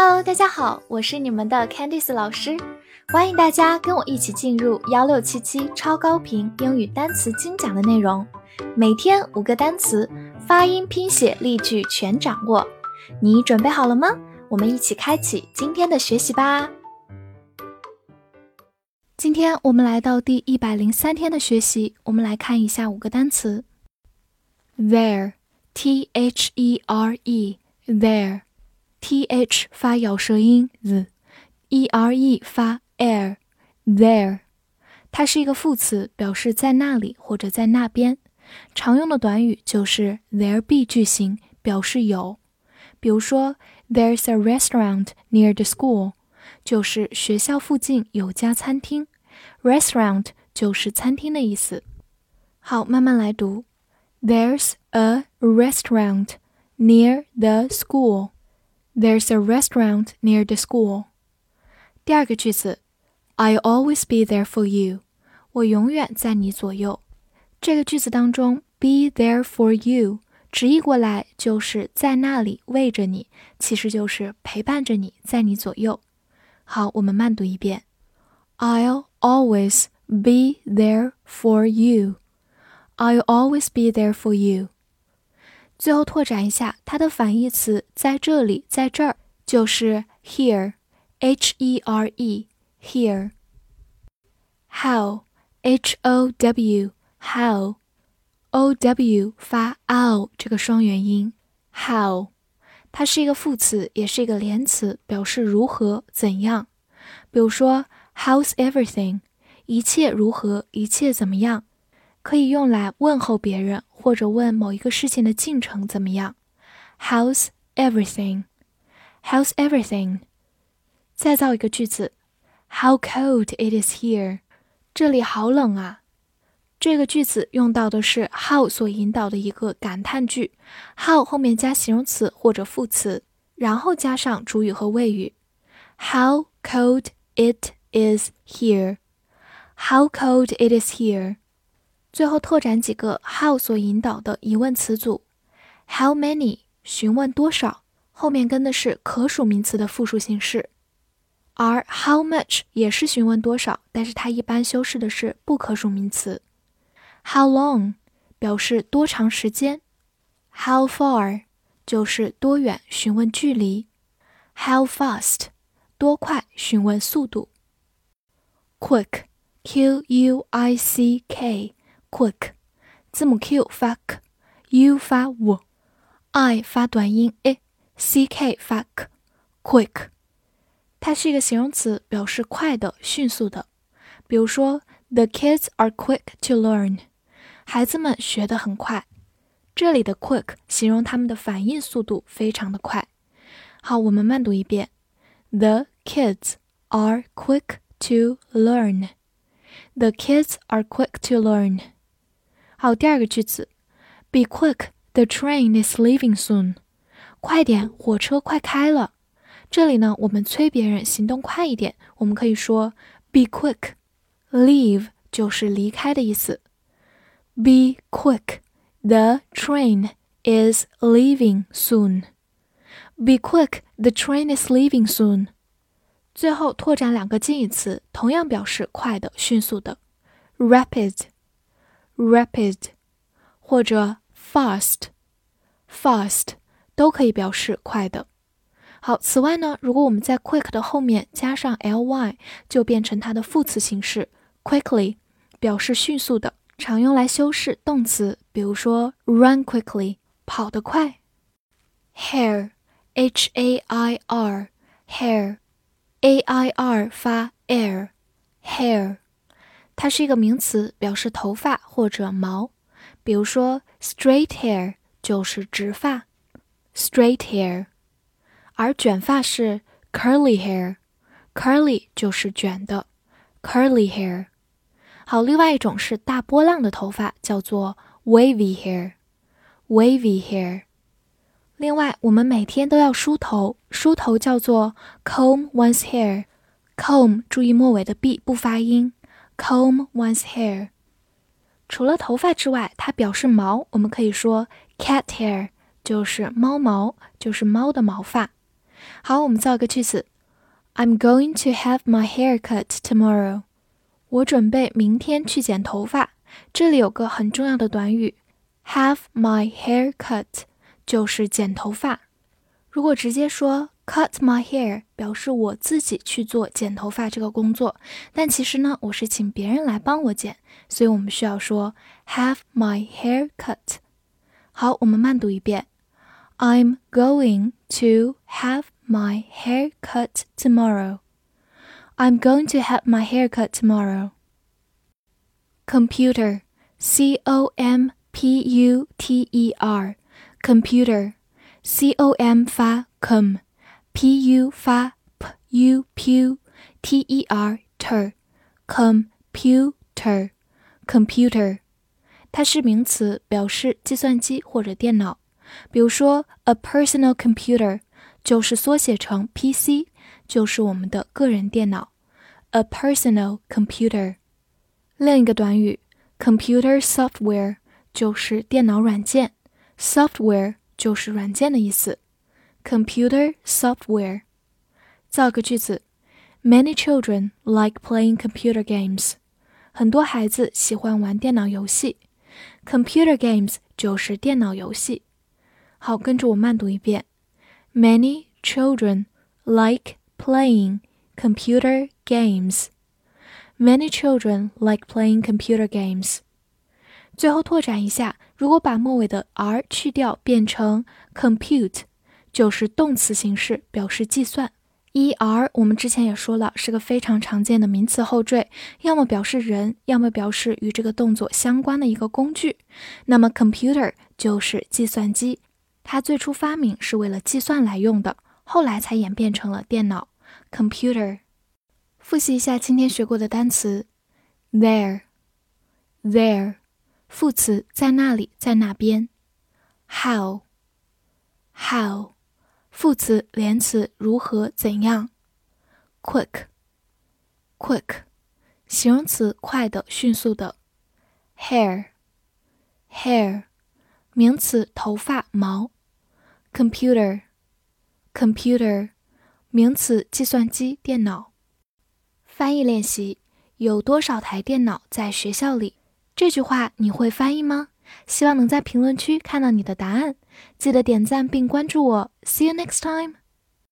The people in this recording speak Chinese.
Hello，大家好，我是你们的 Candice 老师，欢迎大家跟我一起进入幺六七七超高频英语单词精讲的内容，每天五个单词，发音、拼写、例句全掌握，你准备好了吗？我们一起开启今天的学习吧。今天我们来到第一百零三天的学习，我们来看一下五个单词：there，t h e r e，there。T h 发咬舌音 z，e r e 发 air，there，它是一个副词，表示在那里或者在那边。常用的短语就是 there be 句型，表示有。比如说，There's a restaurant near the school，就是学校附近有家餐厅。Restaurant 就是餐厅的意思。好，慢慢来读。There's a restaurant near the school。There's a restaurant near the school. 第二个句子，I'll always be there for you. 我永远在你左右。这个句子当中，be there for you 直译过来就是在那里为着你，其实就是陪伴着你，在你左右。好，我们慢读一遍，I'll always be there for you. I'll always be there for you. 最后拓展一下，它的反义词在这里，在这儿就是 here，h e r e，here。how，h o w，how，o w 发 ow 这个双元音，how，它是一个副词，也是一个连词，表示如何怎样。比如说，how's everything？一切如何？一切怎么样？可以用来问候别人，或者问某一个事情的进程怎么样。How's everything? How's everything? 再造一个句子：How cold it is here! 这里好冷啊。这个句子用到的是 how 所引导的一个感叹句，how 后面加形容词或者副词，然后加上主语和谓语。How cold it is here! How cold it is here! 最后拓展几个 how 所引导的疑问词组。：how many 询问多少，后面跟的是可数名词的复数形式；而 how much 也是询问多少，但是它一般修饰的是不可数名词。how long 表示多长时间。；how far 就是多远，询问距离。；how fast 多快，询问速度。；quick q u i c k quick，字母 Q 发 k，U 发 w，I 发短音 a，C K 发 k，quick，它是一个形容词，表示快的、迅速的。比如说，The kids are quick to learn，孩子们学得很快。这里的 quick 形容他们的反应速度非常的快。好，我们慢读一遍：The kids are quick to learn。The kids are quick to learn。好，第二个句子，Be quick, the train is leaving soon。快点，火车快开了。这里呢，我们催别人行动快一点，我们可以说 Be quick, leave 就是离开的意思。Be quick, the train is leaving soon. Be quick, the train is leaving soon. 最后拓展两个近义词，同样表示快的、迅速的，rapid。 rapid 或者 fast，fast 都可以表示快的。好，此外呢，如果我们在 quick 的后面加上 ly，就变成它的副词形式 quickly，表示迅速的，常用来修饰动词，比如说 run quickly，跑得快。hair，h a i r，hair，a i r 发 air，hair。 它是一个名词，表示头发或者毛。比如说，straight hair 就是直发，straight hair。而卷发是 curly hair，curly 就是卷的，curly hair。好，另外一种是大波浪的头发，叫做 wavy hair，wavy hair。另外，我们每天都要梳头，梳头叫做 comb one's hair，comb 注意末尾的 b 不发音。Comb one's hair。除了头发之外，它表示毛，我们可以说 cat hair，就是猫毛，就是猫的毛发。好，我们造个句子：I'm going to have my hair cut tomorrow。我准备明天去剪头发。这里有个很重要的短语，have my hair cut，就是剪头发。如果直接说 cut my hair，表示我自己去做剪头发这个工作，但其实呢，我是请别人来帮我剪，所以我们需要说 have my hair cut。好，我们慢读一遍。I'm going to have my hair cut tomorrow. I'm going to have my hair cut tomorrow. Computer, C O M P U T E R, computer, C O M 发 com，P U 发 p u p T E R ter, computer, computer，它是名词，表示计算机或者电脑。比如说，a personal computer 就是缩写成 PC，就是我们的个人电脑。a personal computer。另一个短语 computer software 就是电脑软件，software 就是软件的意思。 computer software。造个句子：Many children like playing computer games。很多孩子喜欢玩电脑游戏。Computer games 就是电脑游戏。好，跟着我慢读一遍。Many children like playing computer games. Many children like playing computer games. 最后拓展一下，如果把末尾的 r 去掉，变成 compute， 就是动词形式，表示计算。er 我们之前也说了，是个非常常见的名词后缀，要么表示人，要么表示与这个动作相关的一个工具。那么 computer 就是计算机。它最初发明是为了计算来用的，后来才演变成了电脑 （computer）。复习一下今天学过的单词：there，there，副词在那里，在那边；how，how，副词连词如何，怎样；quick，quick，形容词快的，迅速的；hair，hair，名词头发，毛。computer computer 名词，计算机、电脑。翻译练习：有多少台电脑在学校里？这句话你会翻译吗？希望能在评论区看到你的答案。记得点赞并关注我。See you next time.